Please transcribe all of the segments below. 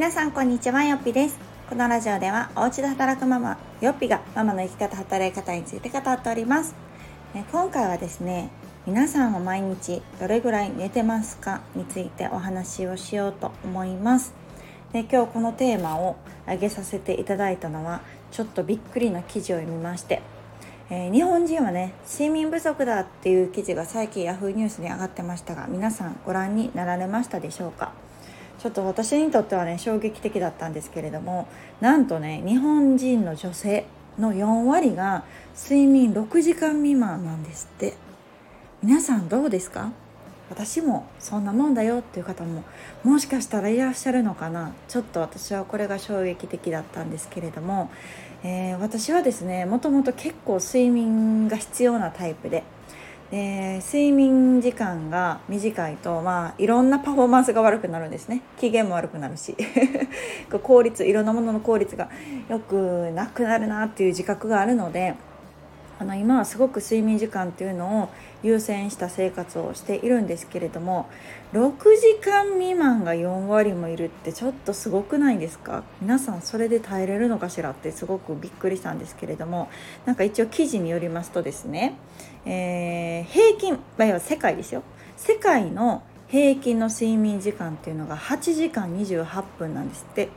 皆さんこんにちはよっぴです。このラジオではお家で働くママよっぴがママの生き方働き方について語っております。え今回はですね皆さんは毎日どれぐらい寝てますか？についてお話をしようと思います。で今日このテーマを挙げさせていただいたのはちょっとびっくりな記事を読みまして。えー、日本人はね睡眠不足だっていう記事が最近 Yahoo ニュースに上がってましたが皆さんご覧になられましたでしょうか？ちょっと私にとってはね衝撃的だったんですけれどもなんとね日本人の女性の4割が睡眠6時間未満なんですって。皆さんどうですか？私もそんなもんだよっていう方ももしかしたらいらっしゃるのかな？ちょっと私はこれが衝撃的だったんですけれども、えー、私はですねもともと結構睡眠が必要なタイプでで睡眠時間が短いと、まあ、いろんなパフォーマンスが悪くなるんですね。機嫌も悪くなるし。効率いろんなものの効率が良くなくなるなっていう自覚があるのであの今はすごく睡眠時間っていうのを優先した生活をしているんですけれども6時間未満が4割もいるってちょっとすごくないですか？皆さんそれで耐えれるのかしらってすごくびっくりしたんですけれどもなんか一応記事によりますとですね、えー、平均、まあ、世界ですよ。世界の平均の睡眠時間っていうのが8時間28分なんですって。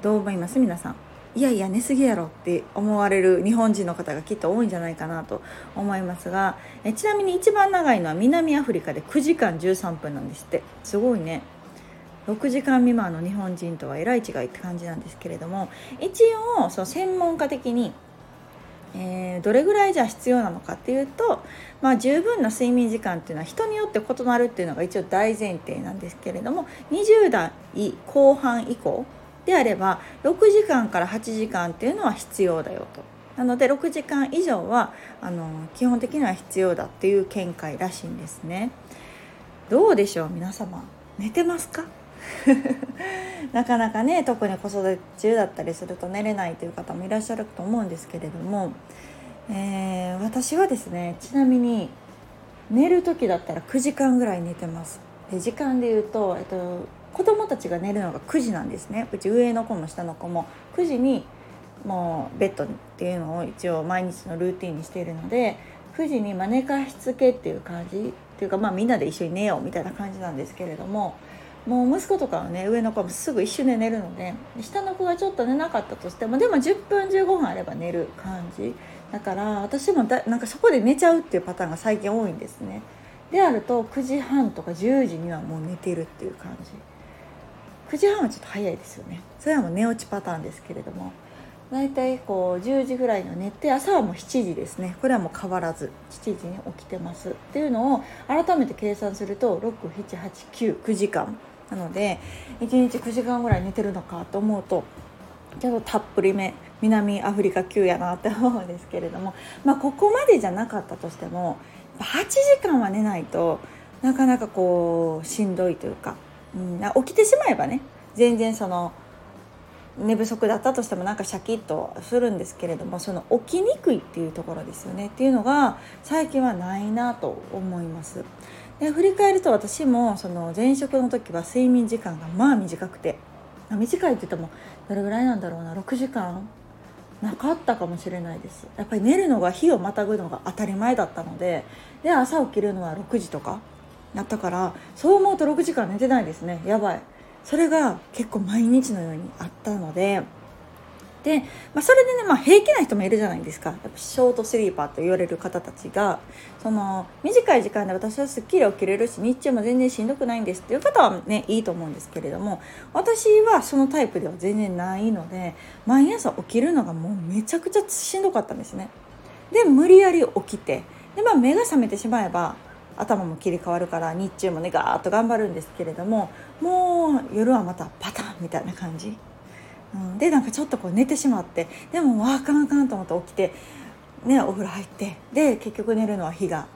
どう思います？皆さん。いやいや寝すぎやろって思われる日本人の方がきっと多いんじゃないかなと思いますがえちなみに一番長いのは南アフリカで9時間13分なんですって。すごいね。6時間未満の日本人とはえらい違いって感じなんですけれども一応その専門家的に、えー、どれぐらいじゃ必要なのかっていうと、まあ、十分な睡眠時間っていうのは人によって異なるっていうのが一応大前提なんですけれども20代後半以降であれば6時間から8時間っていうのは必要だよと。なので6時間以上はあの基本的には必要だっていう見解らしいんですね。どうでしょう皆様寝てますか？なかなかね特に子育て中だったりすると寝れないという方もいらっしゃると思うんですけれども、えー、私はですねちなみに寝る時だったら9時間ぐらい寝てます。で時間で言うと、えっと、子供たちが寝るのが9時なんですね。うち上の子も下の子も。9時にもうベッドっていうのを一応毎日のルーティンにしているので9時にま寝かしつけっていう感じっていうかまあみんなで一緒に寝ようみたいな感じなんですけれどももう息子とかはね上の子もすぐ一緒に寝るので下の子がちょっと寝なかったとしてもでも10分15分あれば寝る感じ。だから私もだなんかそこで寝ちゃうっていうパターンが最近多いんですね。であると9時半とか10時にはもう寝てるっていう感じ。9時半はちょっと早いですよね。それはもう寝落ちパターンですけれども。大体こう10時ぐらいの寝て朝はもう7時ですね。これはもう変わらず7時に起きてます。っていうのを改めて計算すると67899時間。なので1日9時間ぐらい寝てるのかと思うとちょっとたっぷりめ南アフリカ級やなって思うんですけれども。まあここまでじゃなかったとしても8時間は寝ないとなかなかこうしんどいというかうん、起きてしまえばね全然その寝不足だったとしてもなんかシャキッとするんですけれどもその起きにくいっていうところですよねっていうのが最近はないなと思います。で振り返ると私もその前職の時は睡眠時間がまあ短くて短いって言ってもどれぐらいなんだろうな6時間なかったかもしれないですやっぱり寝るのが日をまたぐのが当たり前だったのでで朝起きるのは6時とかなったからそう思うと6時間寝てないですね。やばい。それが結構毎日のようにあったので。で、まあ、それでね、まあ、平気な人もいるじゃないですか。やっぱショートスリーパーと言われる方たちがその短い時間で私はすっきり起きれるし日中も全然しんどくないんですっていう方はねいいと思うんですけれども私はそのタイプでは全然ないので毎朝起きるのがもうめちゃくちゃしんどかったんですね。で無理やり起きてで、まあ、目が覚めてしまえば頭も切り替わるから日中もねガーッと頑張るんですけれどももう夜はまたパターンみたいな感じ、うん、でなんかちょっとこう寝てしまってでもわあかんあかんと思って起きて、ね、お風呂入ってで結局寝るのは日が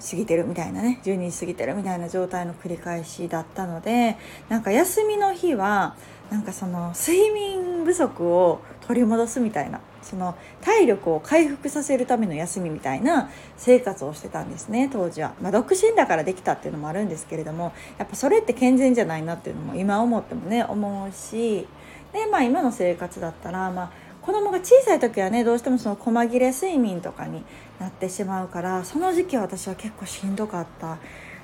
過ぎてるみたいなね12時過ぎてるみたいな状態の繰り返しだったのでなんか休みの日はなんかその睡眠不足を取り戻すみたいなその体力を回復させるための休みみたいな生活をしてたんですね当時は、まあ、独身だからできたっていうのもあるんですけれどもやっぱそれって健全じゃないなっていうのも今思ってもね思うしでまあ今の生活だったらまあ子供が小さい時はねどうしてもその細切れ睡眠とかになってしまうからその時期は私は結構しんどかった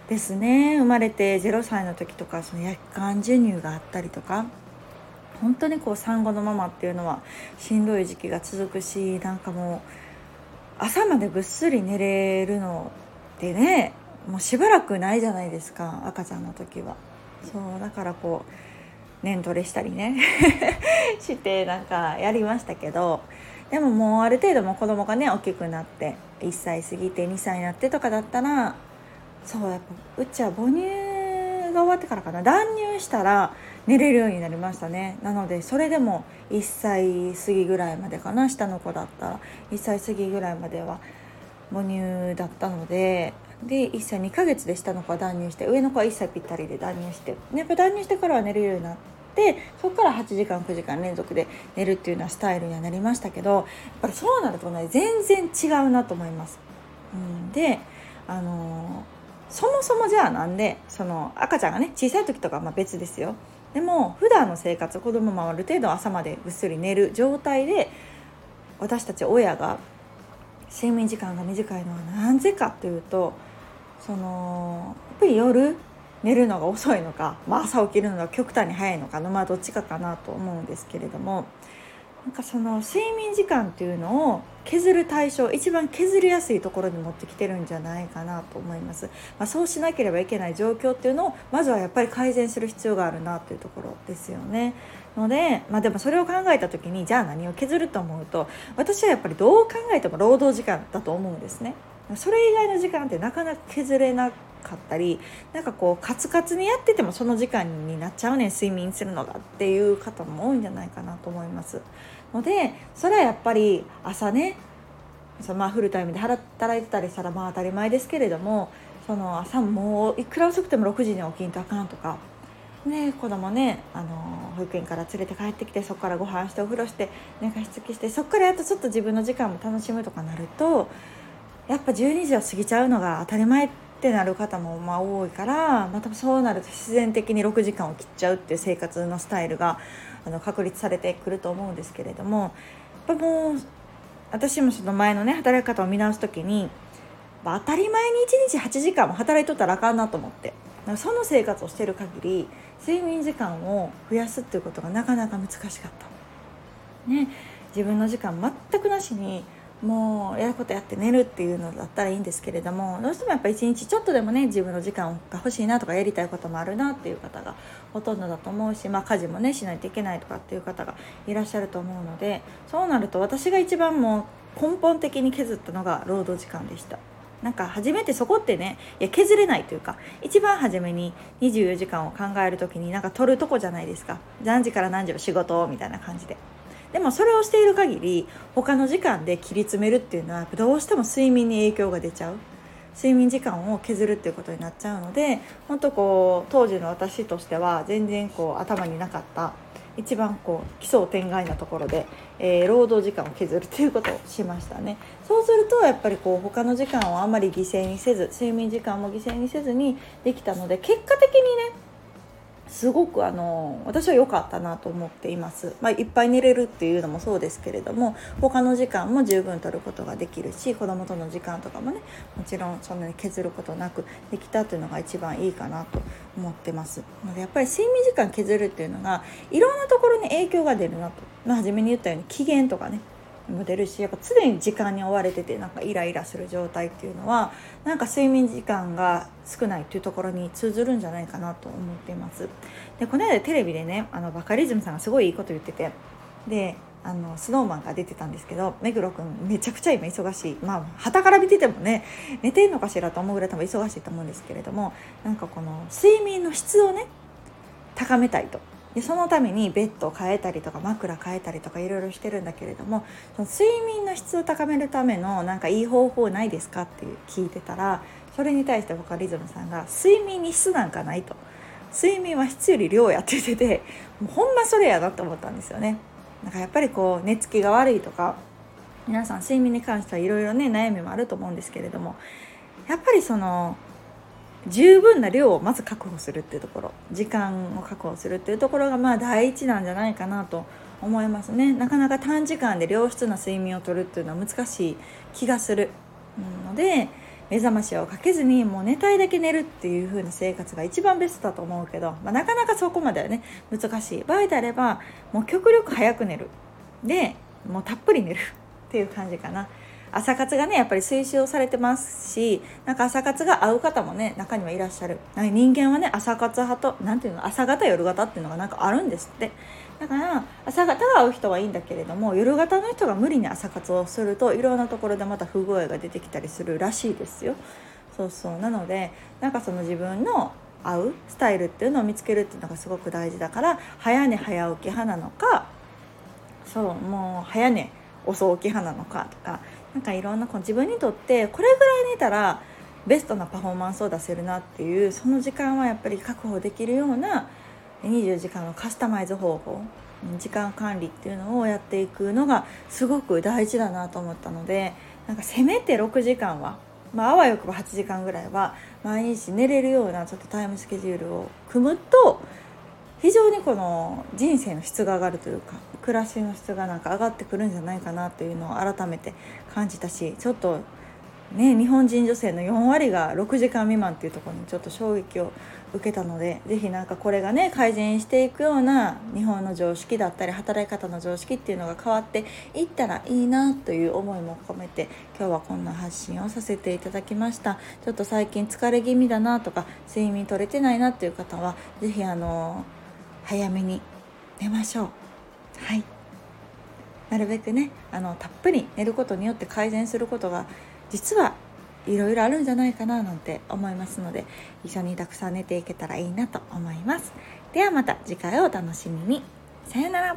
ですね。生まれて0歳の時とかその夜間授乳があったりとか。本当にこう産後のママっていうのはしんどい時期が続くしなんかもう朝までぐっすり寝れるのってねもうしばらくないじゃないですか赤ちゃんの時は。そうだからこう念トレしたりね してなんかやりましたけどでももうある程度も子供がね大きくなって1歳過ぎて2歳になってとかだったらそうやっぱうちは母乳が終わってからかな断乳したら寝れるようになりましたね。なのでそれでも1歳過ぎぐらいまでかな下の子だったら。1歳過ぎぐらいまでは母乳だったのでで1歳2ヶ月で下の子は断乳して上の子は1歳ぴったりで断乳してやっぱ断乳してからは寝れるようになってそこから8時間9時間連続で寝るっていうようなスタイルにはなりましたけどやっぱりそうなるとね全然違うなと思います。うん、であのそもそもじゃあなんでその赤ちゃんがね小さい時とかはま別ですよ。でも普段の生活子供もある程度朝までぐっすり寝る状態で私たち親が睡眠時間が短いのは何故かというとそのやっぱり夜寝るのが遅いのか、まあ、朝起きるのが極端に早いのかのまあどっちかかなと思うんですけれどもなんかその睡眠時間っていうのを削る対象一番削りやすいところに持ってきてるんじゃないかなと思います、まあ、そうしなければいけない状況っていうのをまずはやっぱり改善する必要があるなというところですよね。ので、まあ、でもそれを考えた時にじゃあ何を削ると思うと私はやっぱりどう考えても労働時間だと思うんですね。それ以外の時間ってなかなか削れなかったりなんかこうカツカツにやっててもその時間になっちゃうねん睡眠するのがっていう方も多いんじゃないかなと思います。のでそれはやっぱり朝ねそのまあフルタイムで働いてたりしたらまあ当たり前ですけれどもその朝もういくら遅くても6時に起きんとあかんとか。ね、子供ねあの保育園から連れて帰ってきてそこからご飯してお風呂して寝かしつきしてそこからやっとちょっと自分の時間も楽しむとかなるとやっぱ12時を過ぎちゃうのが当たり前ってなる方もまあ多いからまたそうなると自然的に6時間を切っちゃうっていう生活のスタイルがあの確立されてくると思うんですけれどもやっぱもう私もその前のね働き方を見直す時に当たり前に1日8時間も働いとったらあかんなと思ってその生活をしてる限り睡眠時間を増やすっていうことがなかなか難しかった。ね、自分の時間全くなしにもうやることやって寝るっていうのだったらいいんですけれどもどうしてもやっぱ一日ちょっとでもね自分の時間が欲しいなとかやりたいこともあるなっていう方がほとんどだと思うし、まあ、家事もねしないといけないとかっていう方がいらっしゃると思うのでそうなると私が一番もう根本的に削ったのが労働時間でした。なんか初めてそこってねいや削れないというか一番初めに24時間を考える時になんか取るとこじゃないですか何時から何時の仕事みたいな感じで。でもそれをしている限り他の時間で切り詰めるっていうのはどうしても睡眠に影響が出ちゃう。睡眠時間を削るっていうことになっちゃうので本当こう当時の私としては全然こう頭になかった一番こう奇想天外なところで、えー、労働時間を削るっていうことをしましたね。そうするとやっぱりこう他の時間をあまり犠牲にせず睡眠時間も犠牲にせずにできたので結果的にねすごくあの私は良かったなと思っています、まあ、いっぱい寝れるっていうのもそうですけれども他の時間も十分取ることができるし子供との時間とかもねもちろんそんなに削ることなくできたというのが一番いいかなと思ってます。のでやっぱり睡眠時間削るっていうのがいろんなところに影響が出るなと、まあ、初めに言ったように機嫌とかねも出るしやっぱ常に時間に追われててなんかイライラする状態っていうのはなんか睡眠時間が少ないっていうところに通ずるんじゃないかなと思っています。でこの間テレビでねあのバカリズムさんがすごいいいこと言っててであのスノーマンが出てたんですけど目黒君めちゃくちゃ今忙しい。まあ旗から見ててもね寝てんのかしらと思うぐらい多分忙しいと思うんですけれどもなんかこの睡眠の質をね高めたいと。でそのためにベッドを変えたりとか枕変えたりとかいろいろしてるんだけれどもその睡眠の質を高めるためのなんかいい方法ないですかって聞いてたらそれに対してボカリズムさんが睡眠に質なんかないと睡眠は質より量やって言っててもうほんまそれやなと思ったんですよね。なんかやっぱりこう寝つきが悪いとか皆さん睡眠に関してはいろいろね悩みもあると思うんですけれどもやっぱりその十分な量をまず確保するっていうところ。時間を確保するっていうところがまあ第一なんじゃないかなと思いますね。なかなか短時間で良質な睡眠をとるっていうのは難しい気がする。ので目覚ましをかけずにもう寝たいだけ寝るっていう風な生活が一番ベストだと思うけど、まあ、なかなかそこまではね難しい。場合であればもう極力早く寝る。でもうたっぷり寝るっていう感じかな。朝活がねやっぱり推奨されてますしなんか朝活が合う方もね中にはいらっしゃる。人間はね朝活派と何ていうの朝型夜型っていうのがなんかあるんですって。だから朝型が合う人はいいんだけれども夜型の人が無理に朝活をするといろんなところでまた不具合が出てきたりするらしいですよ。そうそう。なのでなんかその自分の合うスタイルっていうのを見つけるっていうのがすごく大事だから早寝早起き派なのかそうもう早寝遅起き派なのかとかなんかいろんなこう自分にとってこれぐらい寝たらベストなパフォーマンスを出せるなっていうその時間はやっぱり確保できるような24時間のカスタマイズ方法時間管理っていうのをやっていくのがすごく大事だなと思ったのでなんかせめて6時間は、まあ、あわよくば8時間ぐらいは毎日寝れるようなちょっとタイムスケジュールを組むと非常にこの人生の質が上がるというか暮らしの質がなんか上がってくるんじゃないかなというのを改めて感じたしちょっとね日本人女性の4割が6時間未満っていうところにちょっと衝撃を受けたので是非何かこれがね改善していくような日本の常識だったり働き方の常識っていうのが変わっていったらいいなという思いも込めて今日はこんな発信をさせていただきました。ちょっと最近疲れ気味だなとか睡眠取れてないなっていう方は是非あの早めに寝ましょう。はい。なるべくねあのたっぷり寝ることによって改善することが実はいろいろあるんじゃないかななんて思いますので一緒にたくさん寝ていけたらいいなと思います。ではまた次回をお楽しみに。さよなら。